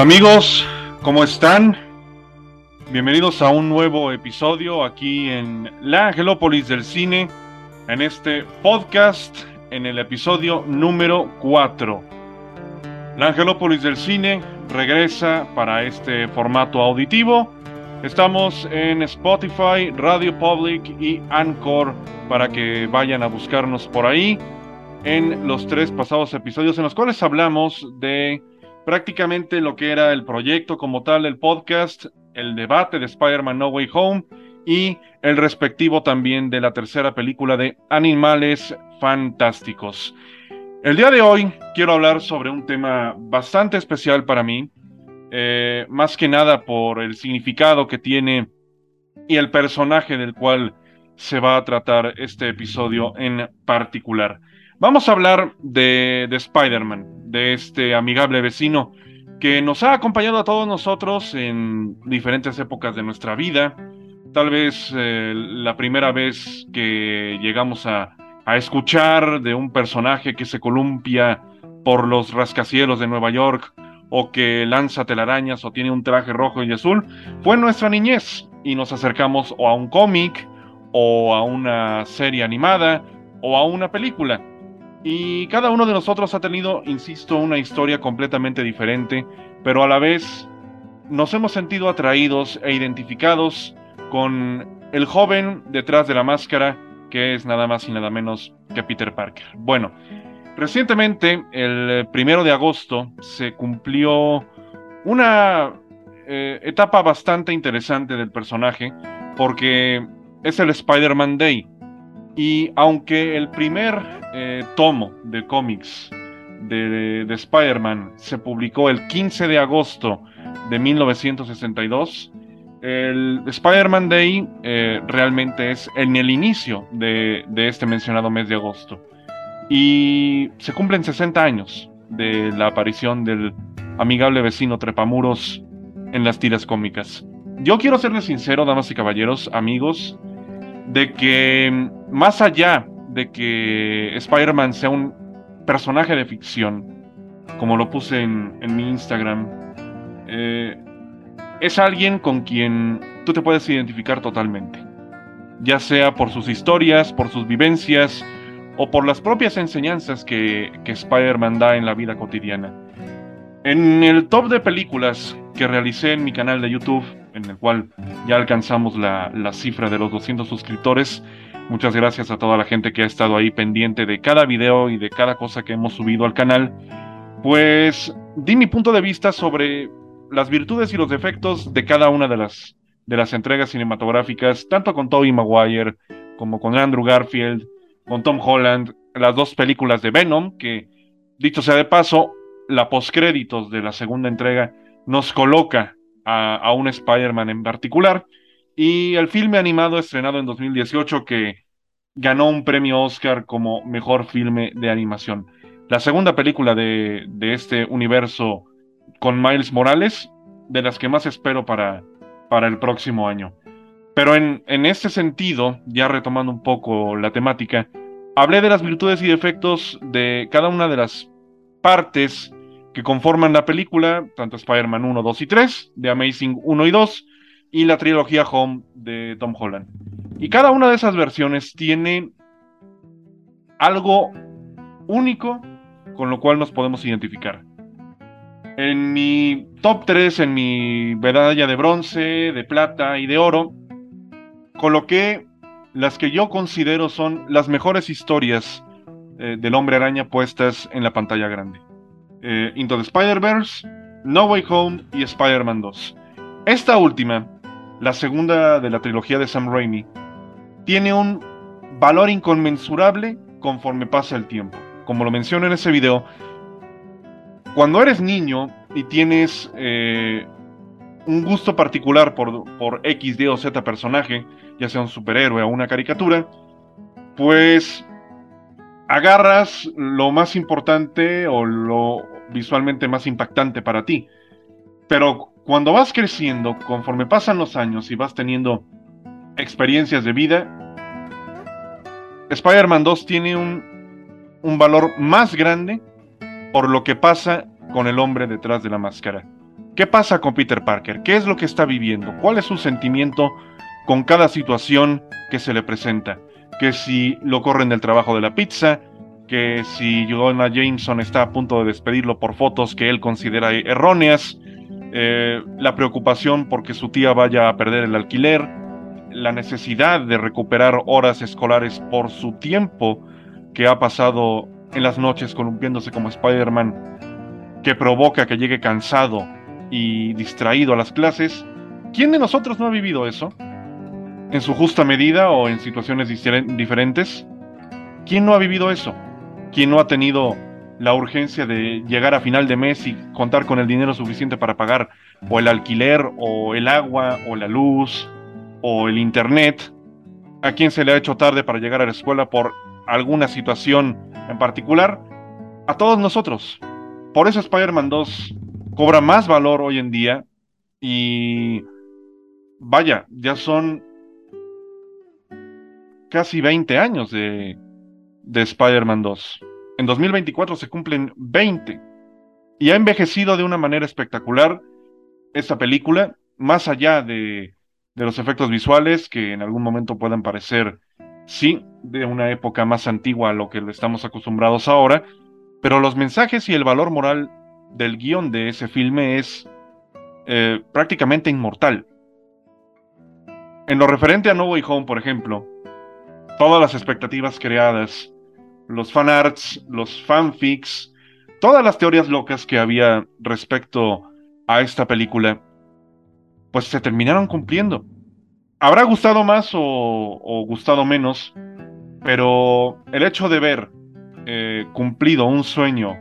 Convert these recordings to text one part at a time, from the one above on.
Amigos, ¿cómo están? Bienvenidos a un nuevo episodio aquí en la Angelópolis del Cine, en este podcast, en el episodio número 4. La Angelópolis del Cine regresa para este formato auditivo. Estamos en Spotify, Radio Public y Anchor para que vayan a buscarnos por ahí en los tres pasados episodios en los cuales hablamos de prácticamente lo que era el proyecto como tal, el podcast, el debate de Spider-Man No Way Home y el respectivo también de la tercera película de Animales Fantásticos. El día de hoy quiero hablar sobre un tema bastante especial para mí, eh, más que nada por el significado que tiene y el personaje del cual se va a tratar este episodio en particular. Vamos a hablar de, de Spider-Man, de este amigable vecino que nos ha acompañado a todos nosotros en diferentes épocas de nuestra vida. Tal vez eh, la primera vez que llegamos a, a escuchar de un personaje que se columpia por los rascacielos de Nueva York o que lanza telarañas o tiene un traje rojo y azul, fue nuestra niñez y nos acercamos o a un cómic o a una serie animada o a una película. Y cada uno de nosotros ha tenido, insisto, una historia completamente diferente, pero a la vez nos hemos sentido atraídos e identificados con el joven detrás de la máscara, que es nada más y nada menos que Peter Parker. Bueno, recientemente, el primero de agosto, se cumplió una eh, etapa bastante interesante del personaje, porque es el Spider-Man Day. Y aunque el primer eh, tomo de cómics de, Spider-Man se publicó el 15 de agosto de 1962, el Spider-Man Day eh, realmente es en el inicio de, de, este mencionado mes de agosto. Y se cumplen 60 años de la aparición del amigable vecino Trepamuros en las tiras cómicas. Yo quiero serles sincero, damas y caballeros, amigos, de que más allá de que Spider-Man sea un personaje de ficción, como lo puse en, mi Instagram, eh, es alguien con quien tú te puedes identificar totalmente, ya sea por sus historias, por sus vivencias o por las propias enseñanzas que, que Spider-Man da en la vida cotidiana. En el top de películas que realicé en mi canal de YouTube, en el cual ya alcanzamos la, la cifra de los 200 suscriptores, Muchas gracias a toda la gente que ha estado ahí pendiente de cada video y de cada cosa que hemos subido al canal. Pues di mi punto de vista sobre las virtudes y los defectos de cada una de las, de las entregas cinematográficas, tanto con Tobey Maguire como con Andrew Garfield, con Tom Holland, las dos películas de Venom, que dicho sea de paso, la postcréditos de la segunda entrega nos coloca a, un Spider-Man en particular y el filme animado estrenado en 2018 que ganó un premio Oscar como mejor filme de animación. La segunda película de, este universo con Miles Morales, de las que más espero para, para el próximo año. Pero en, en este sentido, ya retomando un poco la temática, hablé de las virtudes y defectos de cada una de las partes que conforman la película, tanto Spider-Man 1, 2 y 3, de Amazing 1 y 2, y la trilogía Home de Tom Holland. Y cada una de esas versiones tiene algo único con lo cual nos podemos identificar. En mi top 3, en mi medalla de bronce, de plata y de oro, coloqué las que yo considero son las mejores historias eh, del hombre araña puestas en la pantalla grande. Eh, Into the Spider-Verse, No Way Home y Spider-Man 2. Esta última la segunda de la trilogía de Sam Raimi, tiene un valor inconmensurable conforme pasa el tiempo. Como lo menciono en ese video, cuando eres niño y tienes eh, un gusto particular por, por X, Y o Z personaje, ya sea un superhéroe o una caricatura, pues agarras lo más importante o lo visualmente más impactante para ti. Pero cuando vas creciendo, conforme pasan los años y vas teniendo experiencias de vida, Spider-Man 2 tiene un, valor más grande por lo que pasa con el hombre detrás de la máscara. ¿Qué pasa con Peter Parker? ¿Qué es lo que está viviendo? ¿Cuál es su sentimiento con cada situación que se le presenta? Que si lo corren del trabajo de la pizza, que si Jonah Jameson está a punto de despedirlo por fotos que él considera erróneas, eh, la preocupación porque su tía vaya a perder el alquiler, la necesidad de recuperar horas escolares por su tiempo que ha pasado en las noches columpiándose como Spider-Man, que provoca que llegue cansado y distraído a las clases. ¿Quién de nosotros no ha vivido eso? ¿En su justa medida o en situaciones diferentes? ¿Quién no ha vivido eso? ¿Quién no ha tenido la urgencia de llegar a final de mes y contar con el dinero suficiente para pagar o el alquiler o el agua o la luz o el internet? ¿A quién se le ha hecho tarde para llegar a la escuela por alguna situación en particular? A todos nosotros. Por eso Spider-Man 2 cobra más valor hoy en día y vaya, ya son casi 20 años de, de Spider-Man 2. En 2024 se cumplen 20 y ha envejecido de una manera espectacular esta película, más allá de, de los efectos visuales que en algún momento puedan parecer, sí, de una época más antigua a lo que estamos acostumbrados ahora, pero los mensajes y el valor moral del guion de ese filme es eh, prácticamente inmortal. En lo referente a No Way Home, por ejemplo, todas las expectativas creadas, los fanarts, los fanfics, todas las teorías locas que había respecto a esta película, pues se terminaron cumpliendo. Habrá gustado más o, gustado menos, pero el hecho de ver eh, cumplido un sueño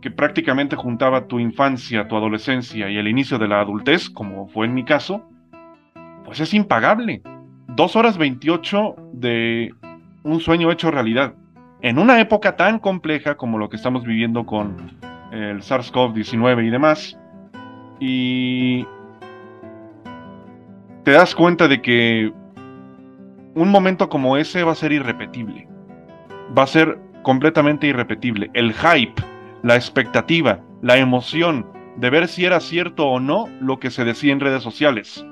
que prácticamente juntaba tu infancia, tu adolescencia y el inicio de la adultez, como fue en mi caso, pues es impagable. Dos horas 28 de un sueño hecho realidad. En una época tan compleja como lo que estamos viviendo con el SARS-CoV-19 y demás, y te das cuenta de que un momento como ese va a ser irrepetible. Va a ser completamente irrepetible. El hype la expectativa, la emoción de ver si era cierto o no lo que se decía en redes sociales.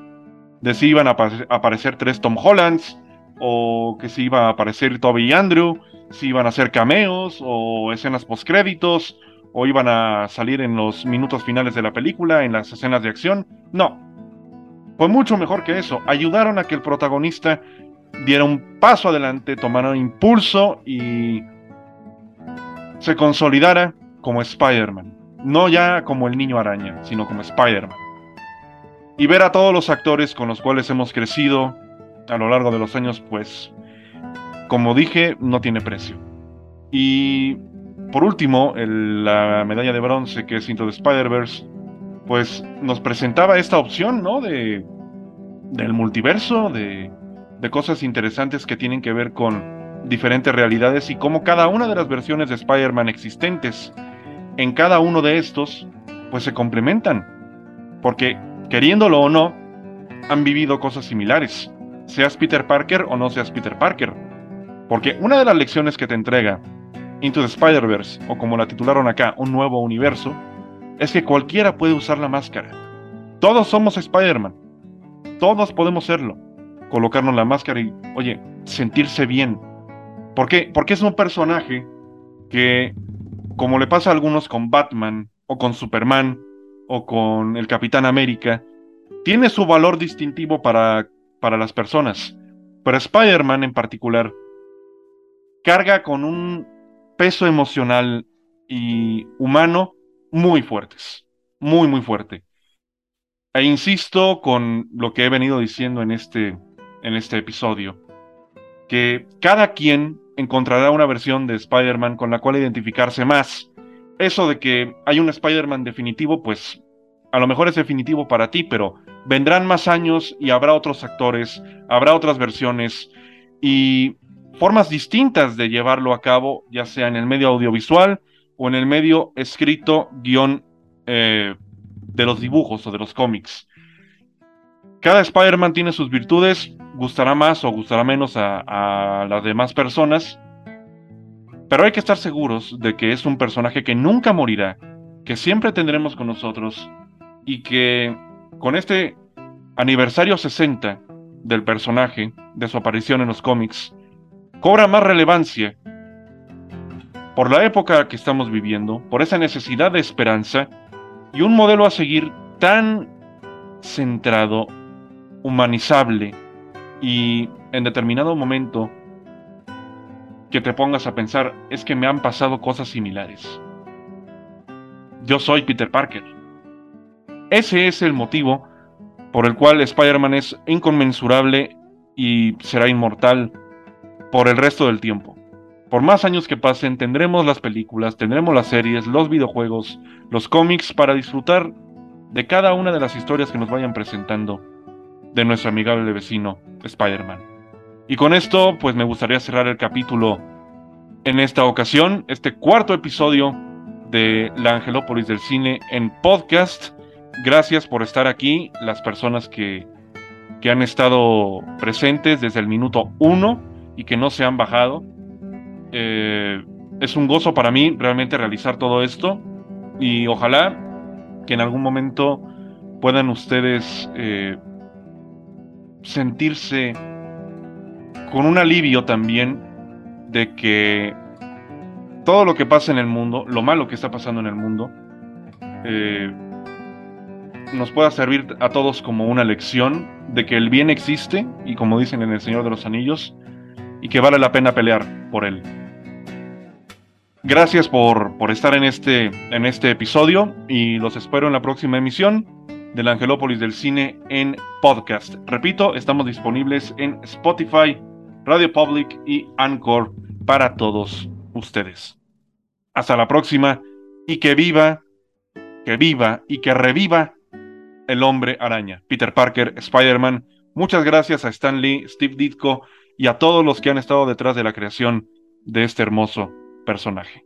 De si iban a aparecer tres Tom Hollands, o que si iba a aparecer Toby y Andrew, si iban a hacer cameos o escenas postcréditos, o iban a salir en los minutos finales de la película, en las escenas de acción. No. Fue mucho mejor que eso. Ayudaron a que el protagonista diera un paso adelante, tomara impulso y se consolidara como Spider-Man. No ya como el niño araña, sino como Spider-Man. Y ver a todos los actores con los cuales hemos crecido a lo largo de los años, pues, como dije, no tiene precio. Y por último, la medalla de bronce que es Into the Spider-Verse, pues nos presentaba esta opción, ¿no? De, del multiverso, de, de cosas interesantes que tienen que ver con diferentes realidades y cómo cada una de las versiones de Spider-Man existentes en cada uno de estos, pues se complementan. Porque, queriéndolo o no, han vivido cosas similares. Seas Peter Parker o no seas Peter Parker. Porque una de las lecciones que te entrega Into the Spider-Verse, o como la titularon acá, un nuevo universo, es que cualquiera puede usar la máscara. Todos somos Spider-Man. Todos podemos serlo. Colocarnos la máscara y, oye, sentirse bien. ¿Por qué? Porque es un personaje que como le pasa a algunos con Batman o con Superman o con el Capitán América, tiene su valor distintivo para, para las personas. Pero Spider-Man en particular carga con un peso emocional y humano muy fuertes, muy, muy fuerte. E insisto con lo que he venido diciendo en este, en este episodio, que cada quien encontrará una versión de Spider-Man con la cual identificarse más. Eso de que hay un Spider-Man definitivo, pues a lo mejor es definitivo para ti, pero vendrán más años y habrá otros actores, habrá otras versiones y formas distintas de llevarlo a cabo, ya sea en el medio audiovisual o en el medio escrito guion eh, de los dibujos o de los cómics. Cada Spider-Man tiene sus virtudes, gustará más o gustará menos a, las demás personas, pero hay que estar seguros de que es un personaje que nunca morirá, que siempre tendremos con nosotros y que con este aniversario 60 del personaje, de su aparición en los cómics, cobra más relevancia por la época que estamos viviendo, por esa necesidad de esperanza y un modelo a seguir tan centrado, humanizable y en determinado momento que te pongas a pensar, es que me han pasado cosas similares. Yo soy Peter Parker. Ese es el motivo por el cual Spider-Man es inconmensurable y será inmortal por el resto del tiempo. Por más años que pasen, tendremos las películas, tendremos las series, los videojuegos, los cómics para disfrutar de cada una de las historias que nos vayan presentando de nuestro amigable vecino Spider-Man. Y con esto, pues me gustaría cerrar el capítulo en esta ocasión, este cuarto episodio de La Angelópolis del Cine en podcast. Gracias por estar aquí, las personas que, que han estado presentes desde el minuto uno y que no se han bajado. Eh, es un gozo para mí realmente realizar todo esto y ojalá que en algún momento puedan ustedes eh, sentirse con un alivio también de que todo lo que pasa en el mundo, lo malo que está pasando en el mundo, eh, nos pueda servir a todos como una lección de que el bien existe y como dicen en El Señor de los Anillos, y que vale la pena pelear por él. Gracias por, por estar en este, en este episodio y los espero en la próxima emisión del Angelópolis del Cine en podcast. Repito, estamos disponibles en Spotify, Radio Public y Anchor para todos ustedes. Hasta la próxima y que viva, que viva y que reviva el hombre araña. Peter Parker, Spider-Man. Muchas gracias a Stan Lee, Steve Ditko y a todos los que han estado detrás de la creación de este hermoso personaje.